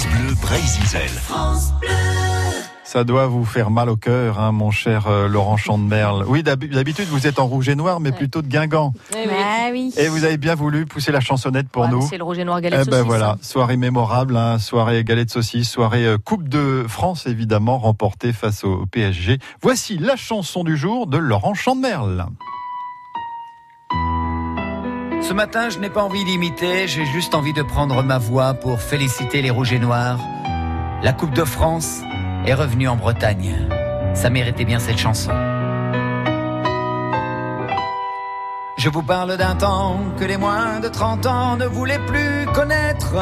France Bleu Brésil. Ça doit vous faire mal au cœur, hein, mon cher euh, Laurent Chandemerle. Oui, d'habitude, vous êtes en rouge et noir, mais plutôt de Guingamp. Eh oui. Ah oui. Et vous avez bien voulu pousser la chansonnette pour Ouais, nous. C'est le rouge et noir galette Eh ben saucisse, voilà, hein. soirée mémorable, hein, soirée galette de saucisse, soirée euh, Coupe de France évidemment remportée face au PSG. Voici la chanson du jour de Laurent Chandemerle. Ce matin, je n'ai pas envie d'imiter, j'ai juste envie de prendre ma voix pour féliciter les Rouges et Noirs. La Coupe de France est revenue en Bretagne. Ça méritait bien cette chanson. Je vous parle d'un temps que les moins de 30 ans ne voulaient plus connaître.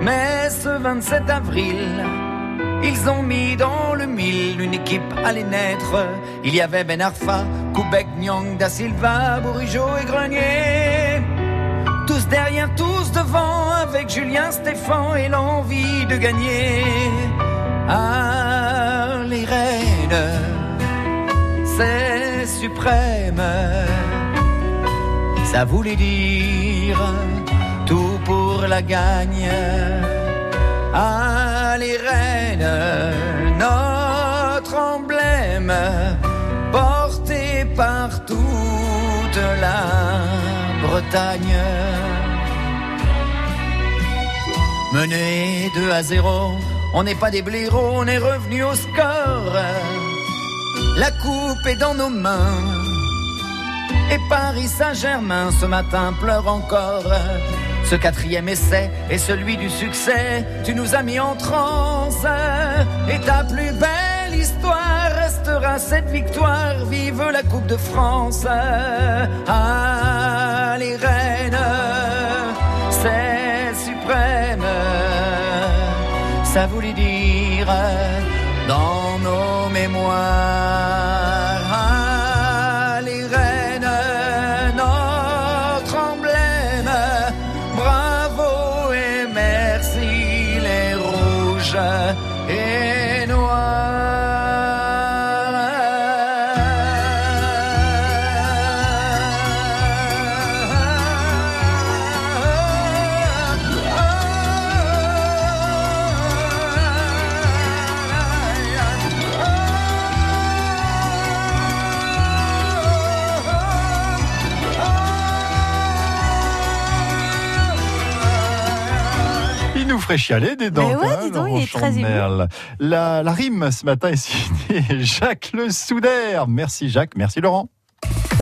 Mais ce 27 avril, ils ont mis dans le mille une équipe allait naître. Il y avait Ben Arfa, Koubek, Nyang, Da Silva, Bourigeau et Grenier. Tous derrière, tous devant, avec Julien Stéphan et l'envie de gagner. Ah, les reines, c'est suprême. Ça voulait dire tout pour la gagne. Par toute la Bretagne. Mené 2 à 0, on n'est pas des blaireaux, on est revenu au score. La coupe est dans nos mains. Et Paris Saint-Germain ce matin pleure encore. Ce quatrième essai est celui du succès. Tu nous as mis en transe. Et ta plus belle histoire cette victoire. Vive la Coupe de France. Ah, les reines, c'est suprême. Ça voulait dire dans nos mémoires. Ah, les reines, notre emblème. Bravo et merci les rouges et Il nous ferait chialer des dents. Mais ouais, hein, dis donc, il est très. La, la rime ce matin est signée Jacques Le Soudaire. Merci Jacques, merci Laurent.